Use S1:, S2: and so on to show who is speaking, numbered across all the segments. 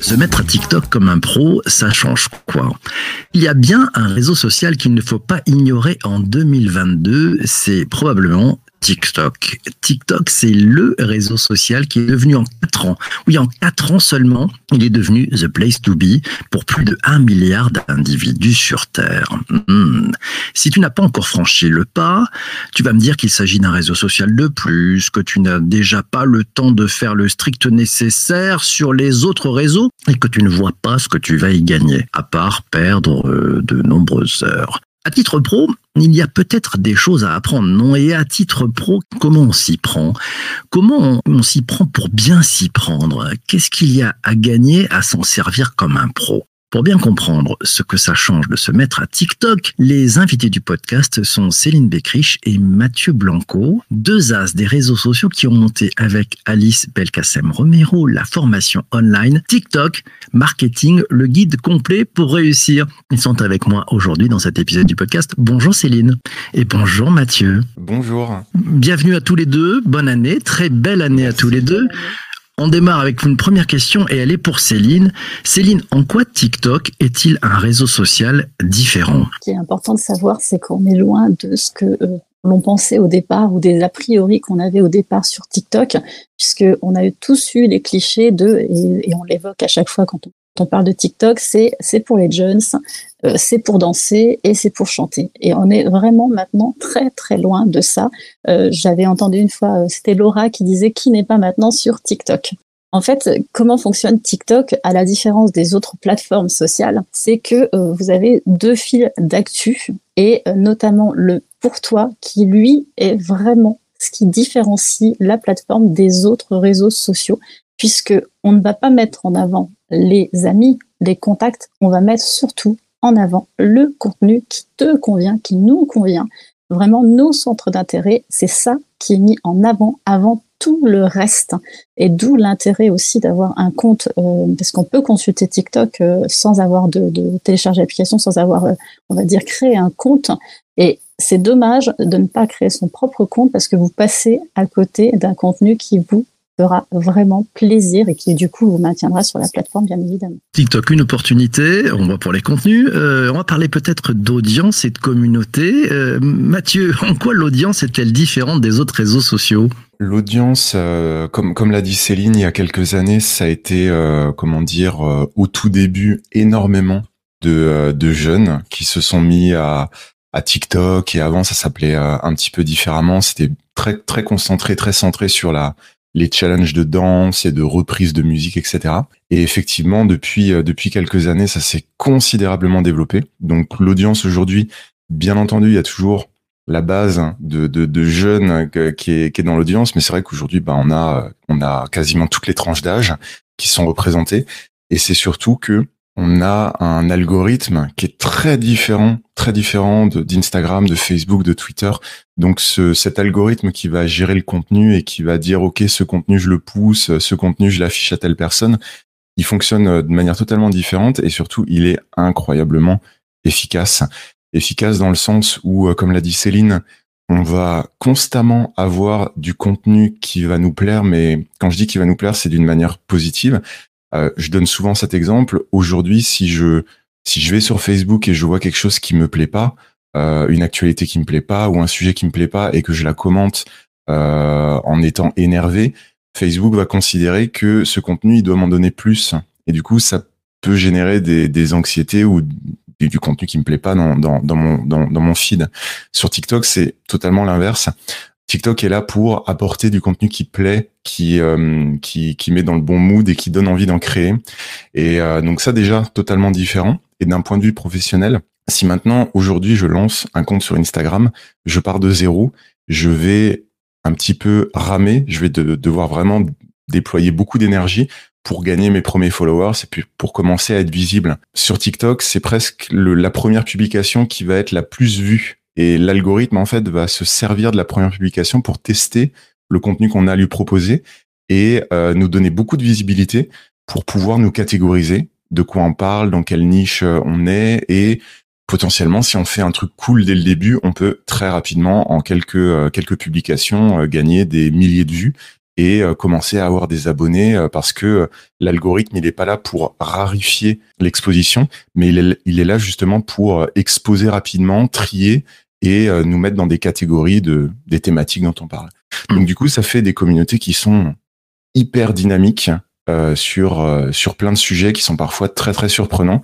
S1: Se mettre à TikTok comme un pro, ça change quoi? Il y a bien un réseau social qu'il ne faut pas ignorer en 2022, c'est probablement TikTok. TikTok, c'est le réseau social qui est devenu en 4 ans, oui, en 4 ans seulement, il est devenu the place to be pour plus de 1 milliard d'individus sur Terre. Hmm. Si tu n'as pas encore franchi le pas, tu vas me dire qu'il s'agit d'un réseau social de plus, que tu n'as déjà pas le temps de faire le strict nécessaire sur les autres réseaux et que tu ne vois pas ce que tu vas y gagner, à part perdre de nombreuses heures. À titre pro, il y a peut-être des choses à apprendre, non? Et à titre pro, comment on s'y prend? Comment on, s'y prend pour bien s'y prendre? Qu'est-ce qu'il y a à gagner à s'en servir comme un pro? Pour bien comprendre ce que ça change de se mettre à TikTok, les invités du podcast sont Céline Beckrich et Mathieu Blanco, deux as des réseaux sociaux qui ont monté avec Alice Belkacem Romero la formation online TikTok Marketing, le guide complet pour réussir. Ils sont avec moi aujourd'hui dans cet épisode du podcast. Bonjour Céline et bonjour Mathieu.
S2: Bonjour.
S1: Bienvenue à tous les deux. Bonne année, très belle année à tous les deux. On démarre avec une première question et elle est pour Céline. Céline, en quoi TikTok est-il un réseau social différent?
S3: Ce qui est important de savoir, c'est qu'on est loin de ce que euh, l'on pensait au départ ou des a priori qu'on avait au départ sur TikTok, puisque on a tous eu les clichés de, et, on l'évoque à chaque fois quand on, on parle de TikTok, c'est c'est pour les jeunes, c'est pour danser et c'est pour chanter. Et on est vraiment maintenant très très loin de ça. Euh, j'avais entendu une fois, euh, c'était Laura qui disait qui n'est pas maintenant sur TikTok? En fait, comment fonctionne TikTok à la différence des autres plateformes sociales? C'est que vous avez deux fils d'actu et notamment le pour toi qui lui est vraiment ce qui différencie la plateforme des autres réseaux sociaux puisque on ne va pas mettre en avant les amis, les contacts, on va mettre surtout en avant le contenu qui te convient, qui nous convient. Vraiment, nos centres d'intérêt, c'est ça qui est mis en avant avant tout le reste. Et d'où l'intérêt aussi d'avoir un compte, euh, parce qu'on peut consulter TikTok euh, sans avoir de, de télécharger l'application, sans avoir, euh, on va dire, créé un compte. Et c'est dommage de ne pas créer son propre compte parce que vous passez à côté d'un contenu qui vous fera vraiment plaisir et qui du coup vous maintiendra sur la plateforme bien évidemment.
S1: TikTok une opportunité, on va pour les contenus, euh, on va parler peut-être d'audience et de communauté. Euh, Mathieu, en quoi l'audience est-elle différente des autres réseaux sociaux?
S2: L'audience, euh, comme comme l'a dit Céline il y a quelques années, ça a été comment dire au tout début énormément de, de jeunes qui se sont mis à à TikTok et avant ça s'appelait un petit peu différemment. C'était très très concentré, très centré sur la les challenges de danse et de reprise de musique, etc. Et effectivement, depuis euh, depuis quelques années, ça s'est considérablement développé. Donc l'audience aujourd'hui, bien entendu, il y a toujours la base de, de, de jeunes qui est, qui est dans l'audience, mais c'est vrai qu'aujourd'hui, bah, on a on a quasiment toutes les tranches d'âge qui sont représentées. Et c'est surtout que on a un algorithme qui est très différent, très différent d'Instagram, de, Facebook, de Twitter. Donc ce, cet algorithme qui va gérer le contenu et qui va dire ok ce contenu je le pousse, ce contenu je l'affiche à telle personne, il fonctionne euh, de manière totalement différente et surtout il est incroyablement efficace. Efficace dans le sens où, euh, comme l'a dit Céline, on va constamment avoir du contenu qui va nous plaire, mais quand je dis qu'il va nous plaire, c'est d'une manière positive. Euh, je donne souvent cet exemple. Aujourd'hui, si je si je vais sur Facebook et je vois quelque chose qui me plaît pas, euh, une actualité qui me plaît pas ou un sujet qui me plaît pas et que je la commente euh, en étant énervé, Facebook va considérer que ce contenu il doit m'en donner plus et du coup ça peut générer des, des anxiétés ou du, contenu qui me plaît pas dans, dans, dans mon dans, dans mon feed. Sur TikTok, c'est totalement l'inverse. TikTok est là pour apporter du contenu qui plaît, qui, euh, qui, met dans le bon mood et qui donne envie d'en créer. Et euh, donc ça déjà totalement différent. Et d'un point de vue professionnel, si maintenant aujourd'hui je lance un compte sur Instagram, je pars de zéro, je vais un petit peu ramer, je vais devoir vraiment déployer beaucoup d'énergie pour gagner mes premiers followers et puis pour commencer à être visible. Sur TikTok, c'est presque la première publication qui va être la plus vue et l'algorithme, en fait, va se servir de la première publication pour tester le contenu qu'on a à lui proposer et euh, nous donner beaucoup de visibilité pour pouvoir nous catégoriser de quoi on parle, dans quelle niche euh, on est et potentiellement, si on fait un truc cool dès le début, on peut très rapidement, en quelques quelques publications, gagner des milliers de vues et commencer à avoir des abonnés parce que l'algorithme il est pas là pour rarifier l'exposition, mais il est là justement pour exposer rapidement, trier et nous mettre dans des catégories de des thématiques dont on parle. Donc mm. du coup, ça fait des communautés qui sont hyper dynamiques euh, sur euh, sur plein de sujets qui sont parfois très très surprenants.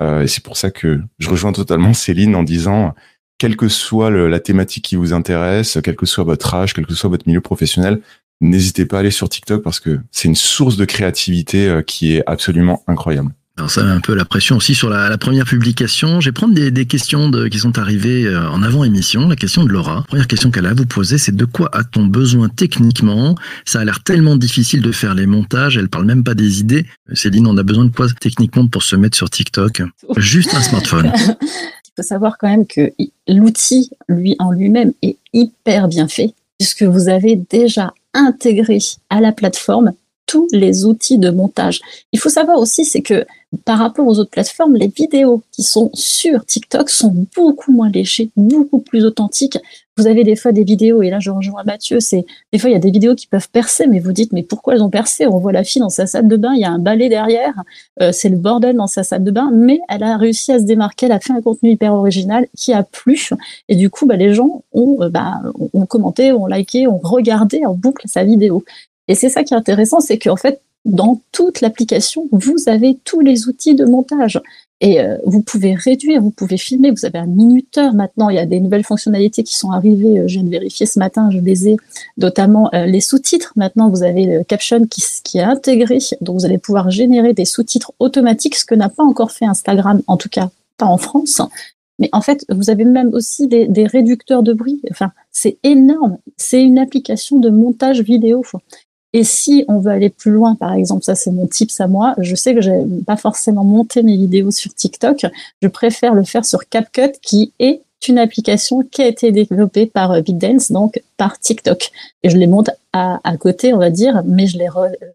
S2: Euh, et c'est pour ça que je rejoins totalement Céline en disant quelle que soit le, la thématique qui vous intéresse, quel que soit votre âge, quel que soit votre milieu professionnel, n'hésitez pas à aller sur TikTok parce que c'est une source de créativité euh, qui est absolument incroyable.
S1: Alors ça met un peu la pression aussi sur la, première publication. Je vais prendre des, questions qui sont arrivées euh, en avant-émission. La question de Laura. La première question qu'elle a à vous poser, c'est de quoi a-t-on besoin techniquement? Ça a l'air tellement difficile de faire les montages. Elle parle même pas des idées. Céline, on a besoin de quoi techniquement pour se mettre sur TikTok? Juste un smartphone.
S3: Il faut savoir quand même que l'outil, lui en lui-même, est hyper bien fait puisque vous avez déjà intégré à la plateforme tous les outils de montage. Il faut savoir aussi, c'est que par rapport aux autres plateformes, les vidéos qui sont sur TikTok sont beaucoup moins léchées, beaucoup plus authentiques. Vous avez des fois des vidéos, et là je rejoins Mathieu, c'est des fois il y a des vidéos qui peuvent percer, mais vous dites mais pourquoi elles ont percé? On voit la fille dans sa salle de bain, il y a un balai derrière, euh, c'est le bordel dans sa salle de bain, mais elle a réussi à se démarquer, elle a fait un contenu hyper original qui a plu, et du coup bah, les gens ont, euh, bah, ont commenté, ont liké, ont regardé en boucle sa vidéo. Et c'est ça qui est intéressant, c'est qu'en fait, dans toute l'application, vous avez tous les outils de montage. Et euh, vous pouvez réduire, vous pouvez filmer, vous avez un minuteur maintenant, il y a des nouvelles fonctionnalités qui sont arrivées, euh, je viens de vérifier ce matin, je les ai, notamment euh, les sous-titres. Maintenant, vous avez le caption qui, est intégré, donc vous allez pouvoir générer des sous-titres automatiques, ce que n'a pas encore fait Instagram, en tout cas pas en France. Mais en fait, vous avez même aussi des, des réducteurs de bruit. Enfin, c'est énorme. C'est une application de montage vidéo. Et si on veut aller plus loin, par exemple, ça c'est mon tips à moi, je sais que j'ai pas forcément monté mes vidéos sur TikTok, je préfère le faire sur CapCut qui est une application qui a été développée par euh, BitDance, donc par TikTok. Et je les monte à, à côté, on va dire, mais je les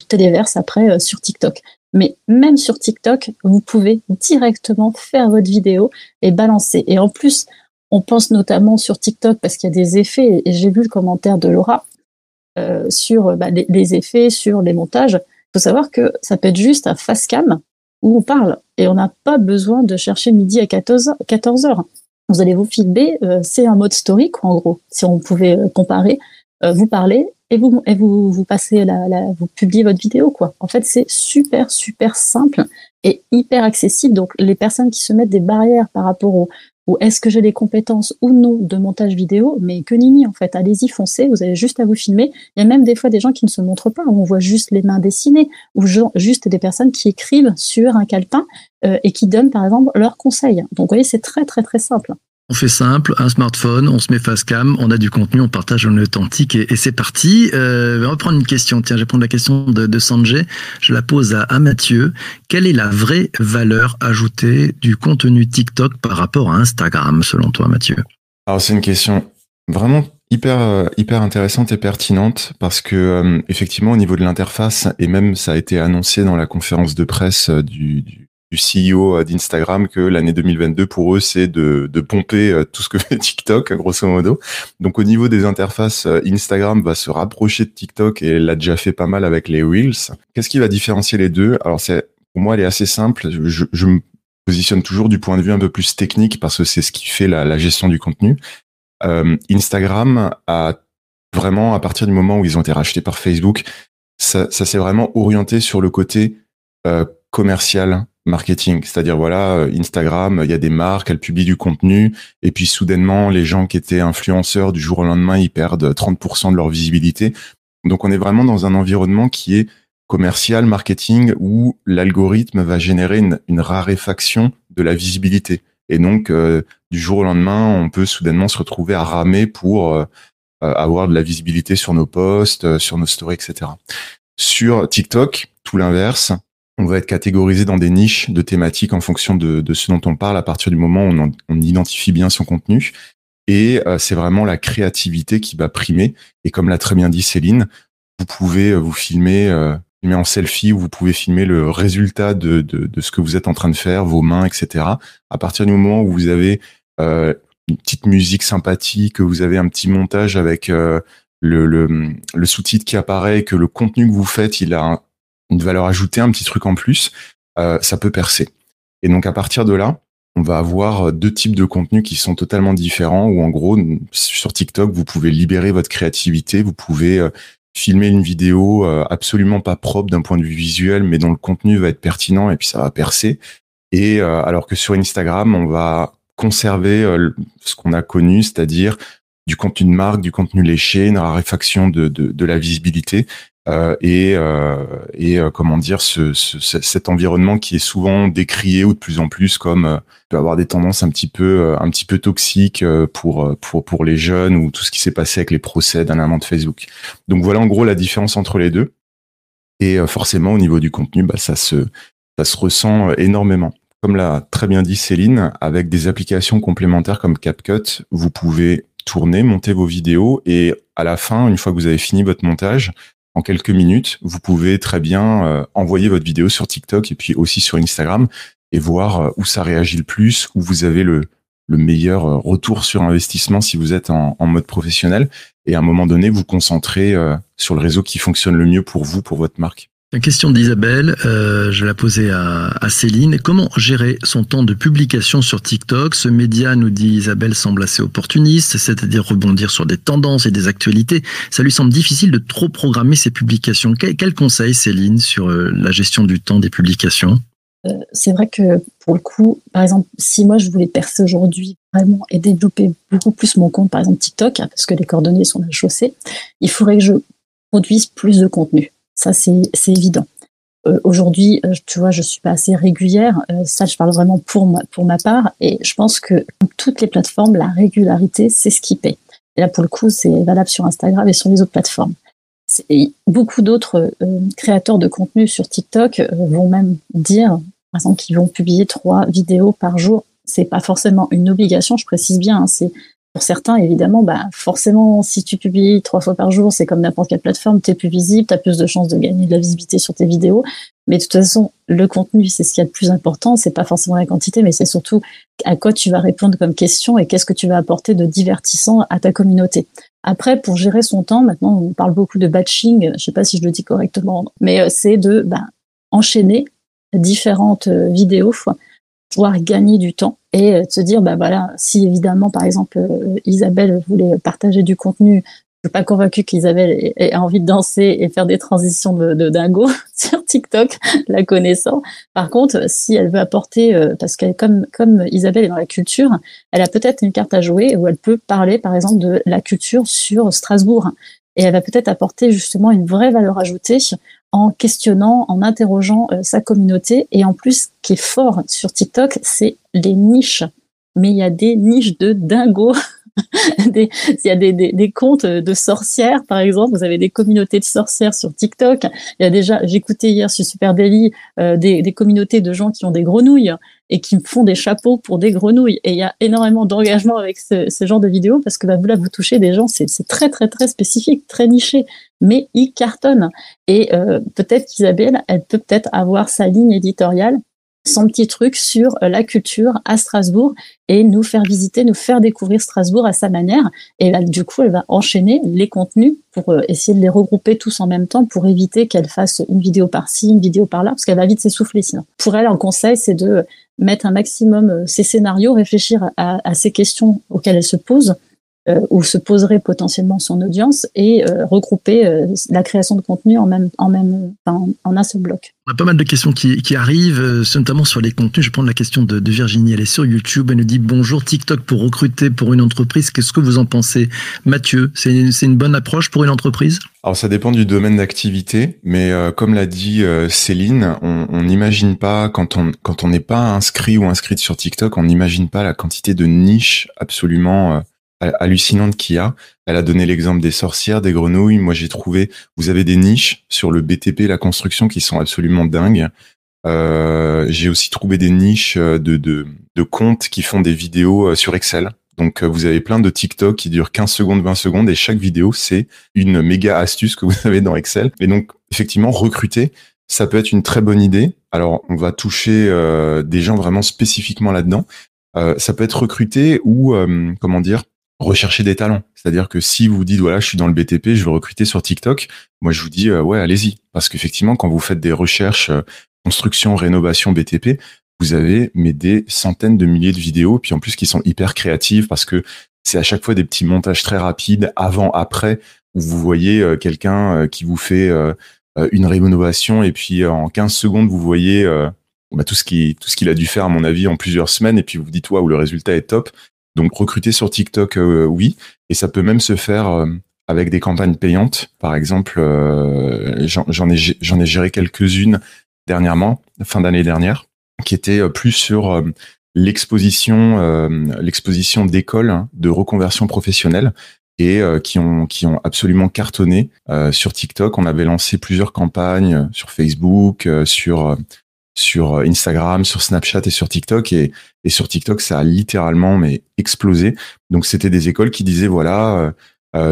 S3: téléverse après euh, sur TikTok. Mais même sur TikTok, vous pouvez directement faire votre vidéo et balancer. Et en plus, on pense notamment sur TikTok parce qu'il y a des effets, et j'ai vu le commentaire de Laura, euh, sur bah, les, effets, sur les montages. Il faut savoir que ça peut être juste un face cam où on parle et on n'a pas besoin de chercher midi à 14, 14 heures. Vous allez vous filmer, euh, c'est un mode story quoi, en gros. Si on pouvait euh, comparer, vous parlez et vous et vous vous passez la, la, vous publiez votre vidéo quoi. En fait, c'est super super simple et hyper accessible. Donc les personnes qui se mettent des barrières par rapport au, ou est-ce que j'ai les compétences ou non de montage vidéo Mais que nini en fait, allez-y, foncez, vous avez juste à vous filmer. Il y a même des fois des gens qui ne se montrent pas, où on voit juste les mains dessinées, ou juste des personnes qui écrivent sur un calepin euh, et qui donnent par exemple leurs conseils. Donc vous voyez, c'est très très très simple.
S1: On fait simple, un smartphone, on se met face cam, on a du contenu, on partage en authentique et, c'est parti. Euh, on va prendre une question. Tiens, je vais prendre la question de, Sanjay. Je la pose à, Mathieu. Quelle est la vraie valeur ajoutée du contenu TikTok par rapport à Instagram, selon toi, Mathieu?
S2: Alors c'est une question vraiment hyper euh, hyper intéressante et pertinente parce que euh, effectivement au niveau de l'interface et même ça a été annoncé dans la conférence de presse du du CEO euh, d'Instagram que l'année 2022 pour eux c'est de, pomper euh, tout ce que fait TikTok grosso modo. Donc au niveau des interfaces, euh, Instagram va se rapprocher de TikTok et l'a déjà fait pas mal avec les Reels. Qu'est-ce qui va différencier les deux? Alors c'est pour moi elle est assez simple. Je, me positionne toujours du point de vue un peu plus technique parce que c'est ce qui fait la, gestion du contenu. Instagram a vraiment à partir du moment où ils ont été rachetés par Facebook, ça, s'est vraiment orienté sur le côté commercial marketing. C'est-à-dire, voilà, euh, Instagram, il y a des marques, elles publient du contenu, et puis soudainement, les gens qui étaient influenceurs du jour au lendemain, ils perdent 30% de leur visibilité. Donc, on est vraiment dans un environnement qui est commercial, marketing, où l'algorithme va générer une, une, raréfaction de la visibilité. Et donc, euh, du jour au lendemain, on peut soudainement se retrouver à ramer pour euh, avoir de la visibilité sur nos posts, sur nos stories, etc. Sur TikTok, tout l'inverse on va être catégorisé dans des niches de thématiques en fonction de, ce dont on parle à partir du moment où on, identifie bien son contenu. Et euh, c'est vraiment la créativité qui va primer. Et comme l'a très bien dit Céline, vous pouvez euh, vous filmer euh, filmer en selfie où vous pouvez filmer le résultat de, ce que vous êtes en train de faire, vos mains, etc. À partir du moment où vous avez euh, une petite musique sympathique, que vous avez un petit montage avec le, le, le sous-titre qui apparaît, que le contenu que vous faites, il a une valeur ajoutée, un petit truc en plus, euh, ça peut percer. Et donc à partir de là, on va avoir deux types de contenus qui sont totalement différents, où en gros, sur TikTok, vous pouvez libérer votre créativité, vous pouvez euh, filmer une vidéo euh, absolument pas propre d'un point de vue visuel, mais dont le contenu va être pertinent et puis ça va percer. Et euh, alors que sur Instagram, on va conserver euh, ce qu'on a connu, c'est-à-dire du contenu de marque, du contenu léché, une raréfaction de, de, la visibilité euh, et, euh, et euh, comment dire ce, ce, cet environnement qui est souvent décrié ou de plus en plus comme euh, peut avoir des tendances un petit peu euh, un petit peu toxiques pour pour pour les jeunes ou tout ce qui s'est passé avec les procès amant de Facebook. Donc voilà en gros la différence entre les deux. Et forcément au niveau du contenu, bah, ça se ça se ressent énormément. Comme l'a très bien dit Céline, avec des applications complémentaires comme CapCut, vous pouvez tourner, monter vos vidéos et à la fin, une fois que vous avez fini votre montage, en quelques minutes, vous pouvez très bien euh, envoyer votre vidéo sur TikTok et puis aussi sur Instagram et voir euh, où ça réagit le plus, où vous avez le, le meilleur euh, retour sur investissement si vous êtes en, mode professionnel. Et à un moment donné, vous concentrez sur le réseau qui fonctionne le mieux pour vous, pour votre marque.
S1: La question d'Isabelle, euh, je la posais à, Céline. Comment gérer son temps de publication sur TikTok? Ce média, nous dit Isabelle, semble assez opportuniste, c'est-à-dire rebondir sur des tendances et des actualités. Ça lui semble difficile de trop programmer ses publications. Quel, conseil, Céline, sur euh, la gestion du temps des publications?
S3: Euh, C'est vrai que pour le coup, par exemple, si moi je voulais percer aujourd'hui vraiment et développer beaucoup plus mon compte, par exemple TikTok, hein, parce que les coordonnées sont à chaussée, il faudrait que je produise plus de contenu ça, c'est évident. Euh, Aujourd'hui, euh, tu vois, je suis pas assez régulière. Euh, ça, je parle vraiment pour ma, part. Et je pense que toutes les plateformes, la régularité, c'est ce qui paie. Et là, pour le coup, c'est valable sur Instagram et sur les autres plateformes. Beaucoup d'autres créateurs de contenu sur TikTok vont même dire, par exemple, qu'ils vont publier trois vidéos par jour. C'est pas forcément une obligation, je précise bien. Hein, c'est pour certains, évidemment, bah, forcément, si tu publies trois fois par jour, c'est comme n'importe quelle plateforme, tu es plus visible, tu as plus de chances de gagner de la visibilité sur tes vidéos. Mais de toute façon, le contenu, c'est ce qui est le plus important. C'est pas forcément la quantité, mais c'est surtout à quoi tu vas répondre comme question et qu'est-ce que tu vas apporter de divertissant à ta communauté. Après, pour gérer son temps, maintenant, on parle beaucoup de batching. Je sais pas si je le dis correctement, mais euh, c'est de bah, enchaîner différentes euh, vidéos gagner du temps et euh, se dire, bah voilà, si évidemment, par exemple, euh, Isabelle voulait partager du contenu, je suis pas convaincue qu'Isabelle ait envie de danser et faire des transitions de, de dingo sur TikTok, la connaissant. Par contre, si elle veut apporter, euh, parce qu'elle comme comme Isabelle est dans la culture, elle a peut-être une carte à jouer où elle peut parler, par exemple, de la culture sur Strasbourg. Et elle va peut-être apporter justement une vraie valeur ajoutée en questionnant, en interrogeant euh, sa communauté. Et en plus, ce qui est fort sur TikTok, c'est les niches. Mais il y a des niches de dingo. des, il y a des, des, des, comptes de sorcières, par exemple. Vous avez des communautés de sorcières sur TikTok. Il y a déjà, j'écoutais hier sur Super Daily euh, des, des communautés de gens qui ont des grenouilles et qui font des chapeaux pour des grenouilles. Et il y a énormément d'engagement avec ce, ce, genre de vidéos parce que bah, vous là, vous touchez des gens, c'est très, très, très spécifique, très niché, mais ils cartonnent. Et euh, peut-être qu'Isabelle, elle peut peut-être avoir sa ligne éditoriale son petit truc sur euh, la culture à Strasbourg et nous faire visiter, nous faire découvrir Strasbourg à sa manière. Et là, du coup, elle va enchaîner les contenus pour euh, essayer de les regrouper tous en même temps pour éviter qu'elle fasse une vidéo par-ci, une vidéo par-là, parce qu'elle va vite s'essouffler sinon. Pour elle, un conseil, c'est de mettre un maximum euh, ses scénarios, réfléchir à, ces questions auxquelles elle se pose euh, où se poserait potentiellement son audience et euh, regrouper euh, la création de contenu en même en même enfin, en un seul bloc.
S1: On a pas mal de questions qui, qui arrivent, euh, notamment sur les contenus. Je prends la question de, de, Virginie. Elle est sur YouTube. Elle nous dit bonjour TikTok pour recruter pour une entreprise. Qu'est-ce que vous en pensez, Mathieu C'est une, une bonne approche pour une entreprise?
S2: Alors ça dépend du domaine d'activité, mais euh, comme l'a dit euh, Céline, on n'imagine pas quand on quand on n'est pas inscrit ou inscrite sur TikTok, on n'imagine pas la quantité de niches absolument hallucinante qu'il y a. Elle a donné l'exemple des sorcières, des grenouilles. Moi, j'ai trouvé, vous avez des niches sur le BTP, la construction, qui sont absolument dingues. Euh, j'ai aussi trouvé des niches de, de, de comptes qui font des vidéos euh, sur Excel. Donc, euh, vous avez plein de TikTok qui durent 15 secondes, 20 secondes, et chaque vidéo, c'est une méga astuce que vous avez dans Excel. Et donc, effectivement, recruter, ça peut être une très bonne idée. Alors, on va toucher euh, des gens vraiment spécifiquement là-dedans. Euh, ça peut être recruter ou, comment dire, rechercher des talents. C'est-à-dire que si vous dites, voilà, je suis dans le BTP, je veux recruter sur TikTok, moi, je vous dis, ouais, allez-y. Parce qu'effectivement, quand vous faites des recherches construction, rénovation, BTP, vous avez mais des centaines de milliers de vidéos, puis en plus qui sont hyper créatives parce que c'est à chaque fois des petits montages très rapides, avant, après, où vous voyez euh, quelqu'un euh, qui vous fait euh, une rénovation et puis en 15 secondes vous voyez bah, tout ce tout qu'il a dû faire à mon avis en plusieurs semaines et puis vous vous dites waouh le résultat est top. Donc recruter sur TikTok oui et ça peut même se faire avec des campagnes payantes. Par exemple, j'en ai j'en ai géré quelques-unes dernièrement, fin d'année dernière qui était euh, plus sur euh, l'exposition euh, l'exposition d'écoles hein, de reconversion professionnelle et qui ont qui ont absolument cartonné sur TikTok. On avait lancé plusieurs campagnes sur Facebook, sur sur Instagram, sur Snapchat et sur TikTok et, et sur TikTok ça a littéralement mais explosé. Donc c'était des écoles qui disaient voilà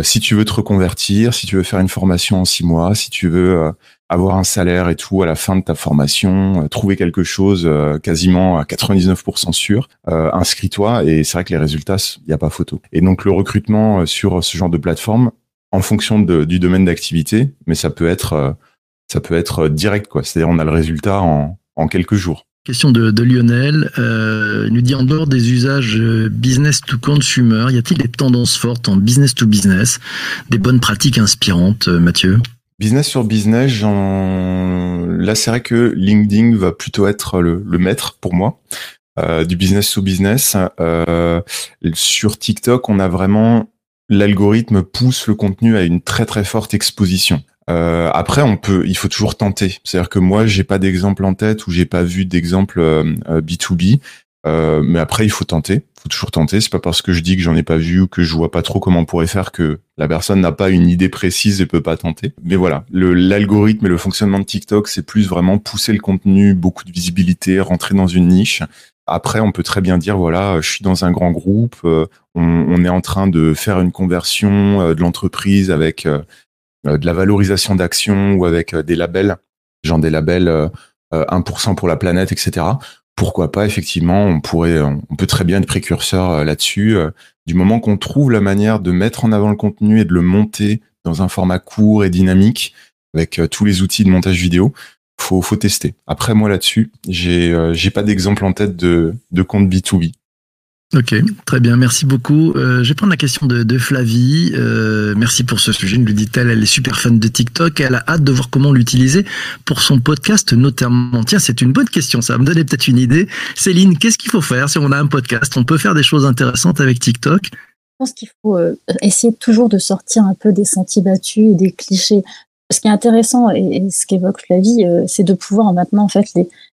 S2: si tu veux te reconvertir, si tu veux faire une formation en six mois, si tu veux avoir un salaire et tout à la fin de ta formation, euh, trouver quelque chose euh, quasiment à 99% sûr, euh, inscris-toi et c'est vrai que les résultats, il n'y a pas photo. Et donc le recrutement sur ce genre de plateforme, en fonction de, du domaine d'activité, mais ça peut être ça peut être direct quoi. C'est-à-dire on a le résultat en, en quelques jours.
S1: Question de, de Lionel. Euh, il nous dit en dehors des usages business to consumer, y a-t-il des tendances fortes en business to business, des bonnes pratiques inspirantes, Mathieu?
S2: Business sur business, là c'est vrai que LinkedIn va plutôt être le, maître pour moi. Euh, du business to business. Euh, sur TikTok, on a vraiment l'algorithme pousse le contenu à une très très forte exposition. Euh, après, on peut, il faut toujours tenter. C'est-à-dire que moi, j'ai pas d'exemple en tête ou j'ai pas vu d'exemple B2B. Euh, mais après, il faut tenter. Il faut toujours tenter. C'est pas parce que je dis que j'en ai pas vu ou que je vois pas trop comment on pourrait faire que la personne n'a pas une idée précise et peut pas tenter. Mais voilà, l'algorithme et le fonctionnement de TikTok, c'est plus vraiment pousser le contenu, beaucoup de visibilité, rentrer dans une niche. Après, on peut très bien dire voilà, je suis dans un grand groupe, euh, on, est en train de faire une conversion euh, de l'entreprise avec de la valorisation d'actions ou avec des labels, genre des labels 1% pour la planète, etc pourquoi pas effectivement on pourrait on peut très bien être précurseur euh, là-dessus euh, du moment qu'on trouve la manière de mettre en avant le contenu et de le monter dans un format court et dynamique avec euh, tous les outils de montage vidéo faut faut tester. Après moi là-dessus j'ai j'ai pas d'exemple en tête de de compte B2B
S1: Ok, très bien, merci beaucoup. Euh, je vais prendre la question de, de Flavie. Euh, merci pour ce sujet, nous dit-elle. Elle est super fan de TikTok. Elle a hâte de voir comment l'utiliser pour son podcast notamment. Tiens, c'est une bonne question, ça va me donner peut-être une idée. Céline, qu'est-ce qu'il faut faire si on a un podcast? On peut faire des choses intéressantes avec TikTok?
S3: Je pense qu'il faut euh, essayer toujours de sortir un peu des sentiers battus et des clichés ce qui est intéressant et, ce qu'évoque Flavie, euh, c'est de pouvoir maintenant en fait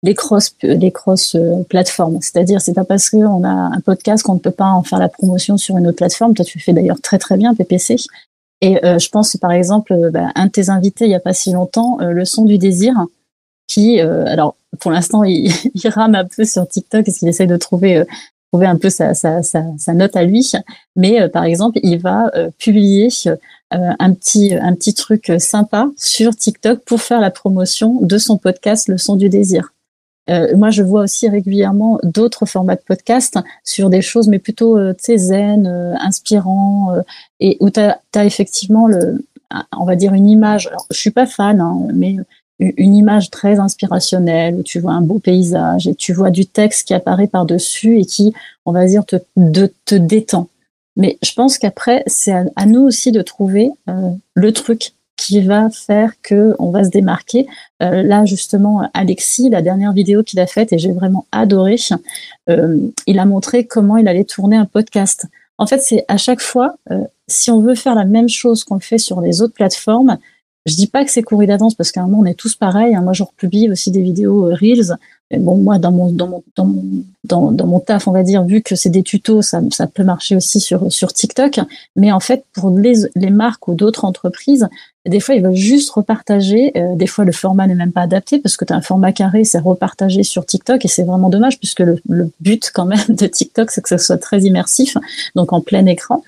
S3: les, cross les cross euh, plateformes. C'est-à-dire c'est pas parce qu'on a un podcast qu'on ne peut pas en faire la promotion sur une autre plateforme. Toi tu fais d'ailleurs très très bien PPC. Et euh, je pense par exemple bah, un de tes invités il y a pas si longtemps, le son du désir, qui alors pour l'instant il, rame un peu sur TikTok parce qu'il essaye de trouver trouver un peu sa, note à lui. Mais par exemple il va publier un petit un petit truc sympa sur TikTok pour faire la promotion de son podcast Le son du désir. Euh, moi, je vois aussi régulièrement d'autres formats de podcast sur des choses, mais plutôt euh, zen, euh, inspirants, euh, et où tu as, effectivement, le, on va dire, une image. Alors, je suis pas fan, hein, mais une image très inspirationnelle où tu vois un beau paysage et tu vois du texte qui apparaît par-dessus et qui, on va dire, te, de, te détend. Mais je pense qu'après, c'est à, nous aussi de trouver euh, le truc qui va faire que on va se démarquer. Euh, là, justement, Alexis, la dernière vidéo qu'il a faite, et j'ai vraiment adoré, euh, il a montré comment il allait tourner un podcast. En fait, c'est à chaque fois, si on veut faire la même chose qu'on fait sur les autres plateformes, je dis pas que c'est couru d'avance parce qu'à un moment on est tous pareils. Hein. Moi, je republie aussi des vidéos Reels Bon, moi, dans mon, dans mon, dans mon, dans mon taf, on va dire, vu que c'est des tutos, ça, ça peut marcher aussi sur, sur TikTok. Mais en fait, pour les, les marques ou d'autres entreprises, des fois, ils veulent juste repartager. Euh, des fois, le format n'est même pas adapté parce que tu as un format carré, c'est repartagé sur TikTok et c'est vraiment dommage puisque le, le but quand même de TikTok, c'est que ce soit très immersif, donc en plein écran.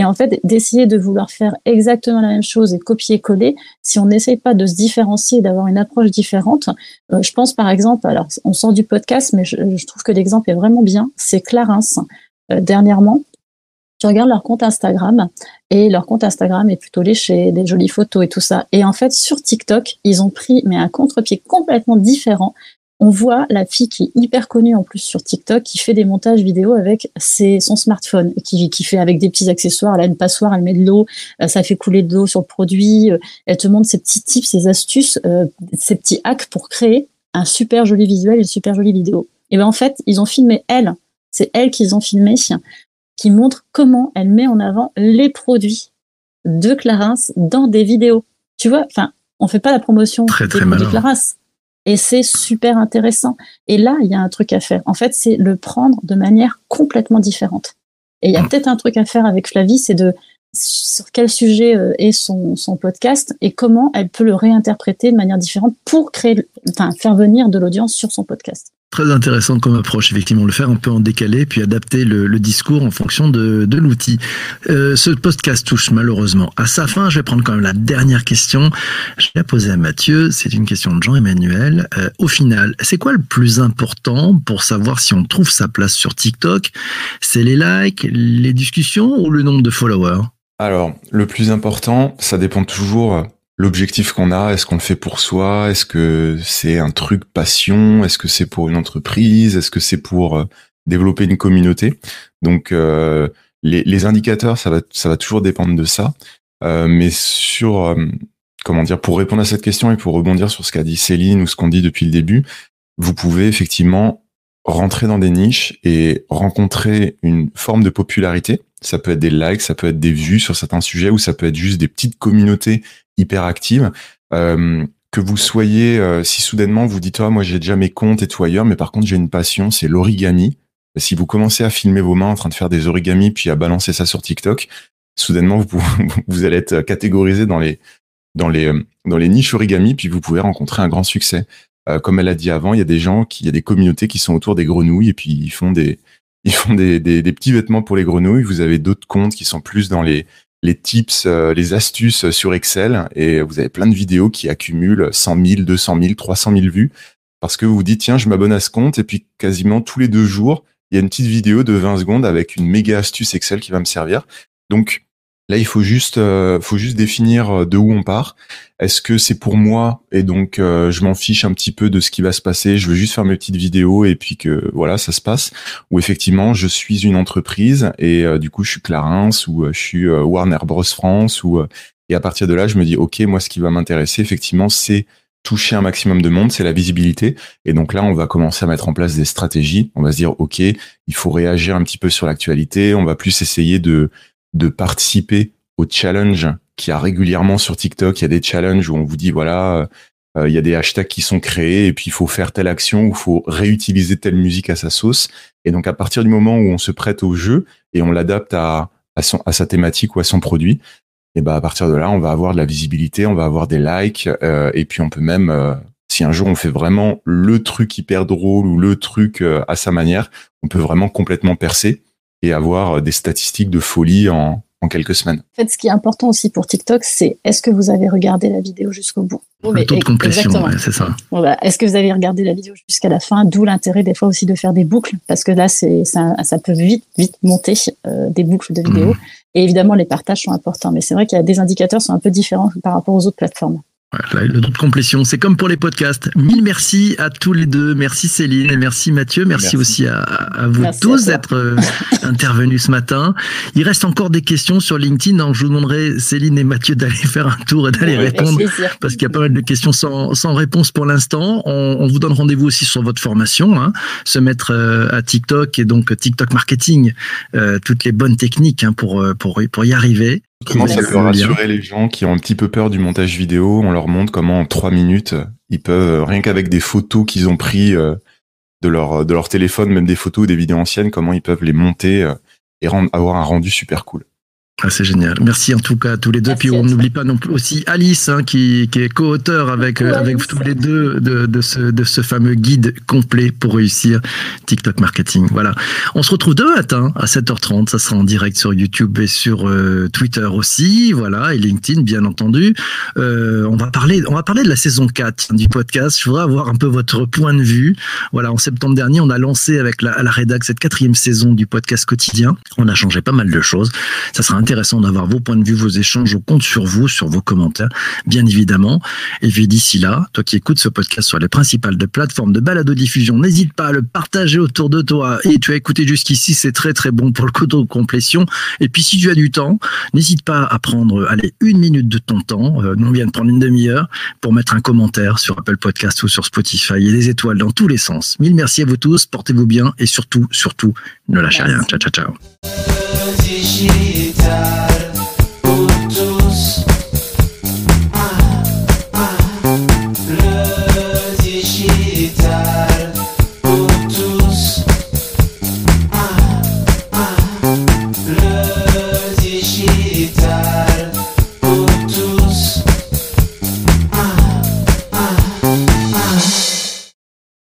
S3: Et en fait, d'essayer de vouloir faire exactement la même chose et copier-coller, si on n'essaye pas de se différencier, d'avoir une approche différente, euh, je pense par exemple, alors on sort du podcast, mais je, trouve que l'exemple est vraiment bien, c'est Clarence. Euh, dernièrement, tu regardes leur compte Instagram et leur compte Instagram est plutôt léché, des jolies photos et tout ça. Et en fait, sur TikTok, ils ont pris mais un contre-pied complètement différent on voit la fille qui est hyper connue en plus sur TikTok, qui fait des montages vidéo avec ses, son smartphone, qui, qui fait avec des petits accessoires. Elle a une passoire, elle met de l'eau, euh, ça fait couler de l'eau sur le produit. euh, Elle te montre ses petits tips, ses astuces, euh, ses petits hacks pour créer un super joli visuel, une super jolie vidéo. Et ben en fait, ils ont filmé elle. C'est elle qu'ils ont filmé, qui montre comment elle met en avant les produits de Clarins dans des vidéos. Tu vois, enfin, on fait pas la promotion
S1: Très,
S3: des
S1: très
S3: produits
S1: malin.
S3: Clarins. Et c'est super intéressant. Et là, il y a un truc à faire. En fait, c'est le prendre de manière complètement différente. Et il y a
S1: Mm.
S3: peut-être un truc à faire avec Flavie, c'est de sur quel sujet euh, est son, son podcast et comment elle peut le réinterpréter de manière différente pour créer, enfin, faire venir de l'audience sur son podcast.
S1: Très intéressant comme approche, effectivement, le faire un peu en décalé, puis adapter le, le discours en fonction de, de l'outil. Euh, ce podcast touche malheureusement à sa fin. Je vais prendre quand même la dernière question. Je vais la poser à Mathieu. C'est une question de Jean-Emmanuel. Euh, au final, c'est quoi le plus important pour savoir si on trouve sa place sur TikTok? C'est les likes, les discussions ou le nombre de followers?
S2: Alors, le plus important, ça dépend toujours l'objectif qu'on a. Est-ce qu'on le fait pour soi? Est-ce que c'est un truc passion? Est-ce que c'est pour une entreprise? Est-ce que c'est pour euh, développer une communauté? Donc, euh, les, les indicateurs, ça va, ça va toujours dépendre de ça. Euh, mais sur, euh, comment dire, pour répondre à cette question et pour rebondir sur ce qu'a dit Céline ou ce qu'on dit depuis le début, vous pouvez effectivement rentrer dans des niches et rencontrer une forme de popularité. Ça peut être des likes, ça peut être des vues sur certains sujets ou ça peut être juste des petites communautés hyper actives. Euh, que vous soyez, euh, si soudainement vous dites, ah, moi j'ai déjà mes comptes et tout ailleurs, mais par contre j'ai une passion, c'est l'origami. Si vous commencez à filmer vos mains en train de faire des origamis puis à balancer ça sur TikTok, soudainement vous, vous allez être catégorisé dans les dans les euh, dans les niches origami puis vous pouvez rencontrer un grand succès. Euh, comme elle a dit avant, il y a des gens qui, il y a des communautés qui sont autour des grenouilles et puis ils font des font petits vêtements pour les grenouilles. Vous avez d'autres comptes qui sont plus dans les les tips, euh, les astuces sur Excel et vous avez plein de vidéos qui accumulent 100 000, 200 000, 300 000 vues parce que vous vous dites tiens je m'abonne à ce compte et puis quasiment tous les deux jours il y a une petite vidéo de 20 secondes avec une méga astuce Excel qui va me servir. Donc là il faut juste euh, faut juste définir de où on part. Est-ce que c'est pour moi et donc euh, je m'en fiche un petit peu de ce qui va se passer, je veux juste faire mes petites vidéos et puis que voilà ça se passe ou effectivement je suis une entreprise et euh, du coup je suis Clarins ou euh, je suis euh, Warner Bros France ou euh, et à partir de là je me dis ok moi ce qui va m'intéresser effectivement c'est toucher un maximum de monde, c'est la visibilité. Et donc là, on va commencer à mettre en place des stratégies. On va se dire, OK, il faut réagir un petit peu sur l'actualité. On va plus essayer de, de participer au challenge qu'il y a régulièrement sur TikTok. Il y a des challenges où on vous dit, voilà, euh, il y a des hashtags qui sont créés et puis il faut faire telle action ou il faut réutiliser telle musique à sa sauce. Et donc, à partir du moment où on se prête au jeu et on l'adapte à, sa thématique ou à son produit, et ben à partir de là, on va avoir de la visibilité, on va avoir des likes, euh, et puis on peut même, euh, si un jour on fait vraiment le truc hyper drôle ou le truc à sa manière, on peut vraiment complètement percer et avoir euh, des statistiques de folie en, en quelques semaines.
S3: En fait, ce qui est important aussi pour TikTok, c'est est-ce que vous avez regardé la vidéo jusqu'au bout?
S1: Le taux de complétion, ouais, c'est ça.
S3: Voilà. Est-ce que vous avez regardé la vidéo jusqu'à la fin? D'où l'intérêt des fois aussi de faire des boucles, parce que là, c'est ça, ça peut vite, vite monter euh, des boucles de vidéos.
S1: Mhm.
S3: Et évidemment, les partages sont importants, mais c'est vrai qu'il y a des indicateurs qui sont un peu différents par rapport aux autres plateformes.
S1: Voilà, le taux de complétion, c'est comme pour les podcasts. Mille merci à tous les deux. Merci Céline et merci Mathieu. Merci,
S2: Merci.
S1: aussi à, à vous
S3: Merci
S1: tous d'être euh, intervenus ce matin. Il reste encore des questions sur LinkedIn. Donc je vous demanderai, Céline et Mathieu, d'aller faire un tour et d'aller
S3: Oui,
S1: répondre. Parce qu'il y a pas mal de questions sans, sans réponse pour l'instant. On, on vous donne rendez-vous aussi sur votre formation, hein, se mettre euh, à TikTok et donc TikTok marketing, euh, toutes les bonnes techniques hein, pour, pour, pour y arriver.
S2: Comment ça peut rassurer les gens qui ont un petit peu peur du montage vidéo? On leur montre comment en trois minutes, ils peuvent, euh, rien qu'avec des photos qu'ils ont pris euh, de leur de leur téléphone, même des photos ou des vidéos anciennes, comment ils peuvent les monter euh, et rendre, avoir un rendu super cool.
S1: Ah, c'est génial. Merci en tout cas à tous les deux.
S3: Merci
S1: Puis on n'oublie pas non plus aussi Alice, hein, qui, qui est co-auteur avec, euh, avec tous les deux de, de, ce, de ce fameux guide complet pour réussir TikTok marketing. Voilà. On se retrouve demain matin à 7h30. Ça sera en direct sur YouTube et sur euh, Twitter aussi. Voilà. Et LinkedIn, bien entendu. Euh, on va parler, on va parler de la saison 4 du podcast. Je voudrais avoir un peu votre point de vue. Voilà. En septembre dernier, on a lancé avec la, à la rédac cette quatrième saison du podcast quotidien. On a changé pas mal de choses. Ça sera intéressant d'avoir vos points de vue, vos échanges. On compte sur vous, sur vos commentaires, bien évidemment. Et puis d'ici là, toi qui écoutes ce podcast sur les principales de plateformes de balado-diffusion, n'hésite pas à le partager autour de toi. Et tu as écouté jusqu'ici, c'est très très bon pour le coton de complétion. Et puis si tu as du temps, n'hésite pas à prendre, allez, une minute de ton temps. Euh, nous on vient de prendre une demi-heure pour mettre un commentaire sur Apple Podcast ou sur Spotify et des étoiles dans tous les sens. Mille merci à vous tous, portez-vous bien et surtout, surtout, ne lâchez rien. Ciao, ciao, ciao.
S4: die